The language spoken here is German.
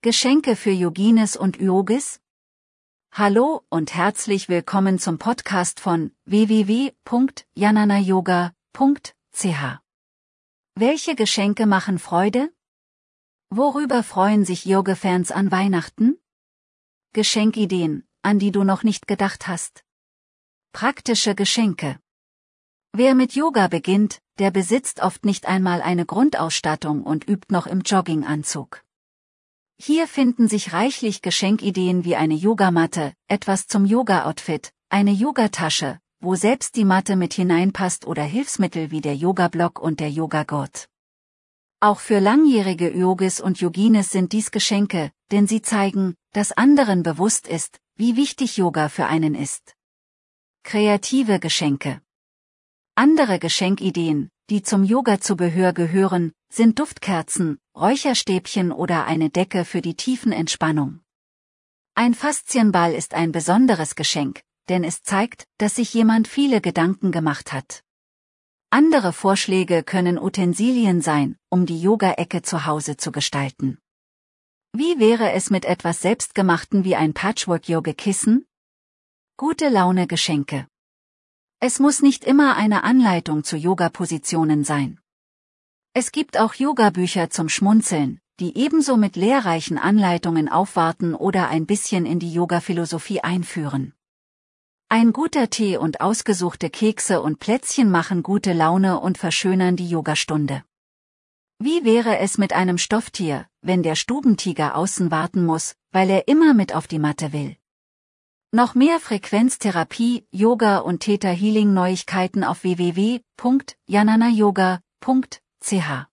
Geschenke für Yogines und Yogis? Hallo und herzlich willkommen zum Podcast von www.jananayoga.ch. Welche Geschenke machen Freude? Worüber freuen sich Yoga-Fans an Weihnachten? Geschenkideen, an die du noch nicht gedacht hast. Praktische Geschenke. Wer mit Yoga beginnt, der besitzt oft nicht einmal eine Grundausstattung und übt noch im Jogginganzug. Hier finden sich reichlich Geschenkideen wie eine Yogamatte, etwas zum Yoga-Outfit, eine Yogatasche, wo selbst die Matte mit hineinpasst oder Hilfsmittel wie der Yoga-Block und der Yogagurt. Auch für langjährige Yogis und Yogines sind dies Geschenke, denn sie zeigen, dass anderen bewusst ist, wie wichtig Yoga für einen ist. Kreative Geschenke. Andere Geschenkideen, die zum Yoga-Zubehör gehören, sind Duftkerzen, Räucherstäbchen oder eine Decke für die tiefen Entspannung. Ein Faszienball ist ein besonderes Geschenk, denn es zeigt, dass sich jemand viele Gedanken gemacht hat. Andere Vorschläge können Utensilien sein, um die Yoga-Ecke zu Hause zu gestalten. Wie wäre es mit etwas Selbstgemachten wie ein Patchwork-Yoga-Kissen? Gute Laune Geschenke. Es muss nicht immer eine Anleitung zu Yoga-Positionen sein. Es gibt auch Yoga-Bücher zum Schmunzeln, die ebenso mit lehrreichen Anleitungen aufwarten oder ein bisschen in die Yoga-Philosophie einführen. Ein guter Tee und ausgesuchte Kekse und Plätzchen machen gute Laune und verschönern die Yogastunde. Wie wäre es mit einem Stofftier, wenn der Stubentiger außen warten muss, weil er immer mit auf die Matte will? Noch mehr Frequenztherapie, Yoga und Theta Healing Neuigkeiten auf www.jananayoga.ch